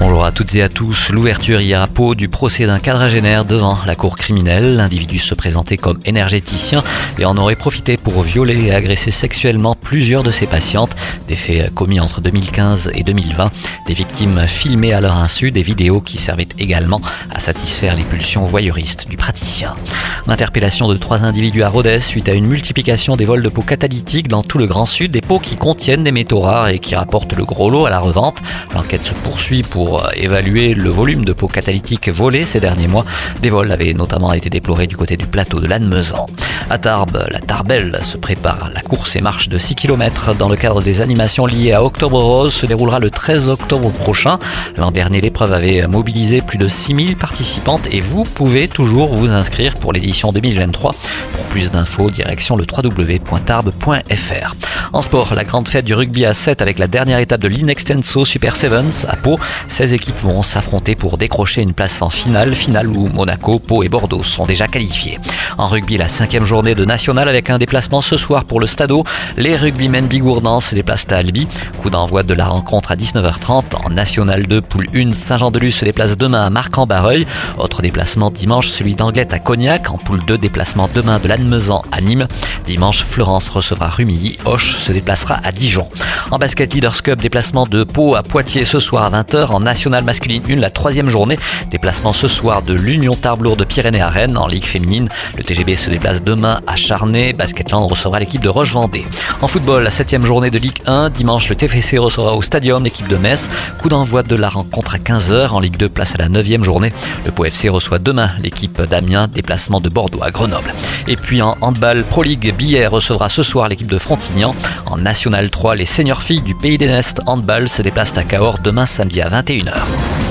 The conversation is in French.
Bonjour à toutes et à tous. L'ouverture hier à Pau du procès d'un quadragénaire devant la cour criminelle. L'individu se présentait comme énergéticien et en aurait profité pour violer et agresser sexuellement plusieurs de ses patientes. Des faits commis entre 2015 et 2020. Des victimes filmées à leur insu, des vidéos qui servaient également à satisfaire les pulsions voyeuristes du praticien. L'interpellation de trois individus à Rodez suite à une multiplication des vols de pots catalytiques dans tout le Grand Sud, des pots qui contiennent des métaux rares et qui rapportent le gros lot à la revente. L'enquête se poursuit pour évaluer le volume de pots catalytiques volés ces derniers mois. Des vols avaient notamment été déplorés du côté du plateau de Lannemezan. À Tarbes, la Tarbelle se prépare. La course et marche de 6 km dans le cadre des animations liées à Octobre Rose se déroulera le 13 octobre prochain. L'an dernier, l'épreuve avait mobilisé plus de 6000 participantes et vous pouvez toujours vous inscrire pour l'édition 2023. Pour plus d'infos, direction le www.tarbes.fr. En sport, la grande fête du rugby à 7 avec la dernière étape de l'Inextenso Super Sevens à Pau. 16 équipes vont s'affronter pour décrocher une place en finale, finale où Monaco, Pau et Bordeaux sont déjà qualifiés. En rugby, la cinquième journée de national avec un déplacement ce soir pour le Stadeau. Les rugbymen bigourdans se déplacent à Albi. Coup d'envoi de la rencontre à 19h30. En National 2, poule 1, Saint-Jean-de-Luz se déplace demain à Marc-en-Barreuil. Autre déplacement dimanche, celui d'Anglette à Cognac. En poule 2, déplacement demain de Lannemezan à Nîmes. Dimanche, Florence recevra Rumilly. Hoche se déplacera à Dijon. En basket Leaders Cup, déplacement de Pau à Poitiers ce soir à 20h. En National Masculine 1, la troisième journée. Déplacement ce soir de l'Union Tarbes de Pyrénées à Rennes en Ligue féminine. Le TGB se déplace demain à Charnay. Basketland recevra l'équipe de Roche-Vendée. En football, la septième journée de Ligue 1. Dimanche, le TFC recevra au Stadium l'équipe de Metz. Coup d'envoi de la rencontre à 15h. En Ligue 2, place à la neuvième journée. Le Pau FC reçoit demain l'équipe d'Amiens. Déplacement de Bordeaux à Grenoble. Et puis en handball Pro League, Billet recevra ce soir l'équipe de Frontignan. En National 3, les seniors filles du Pays des Nestes handball se déplacent à Cahors demain samedi à 21h.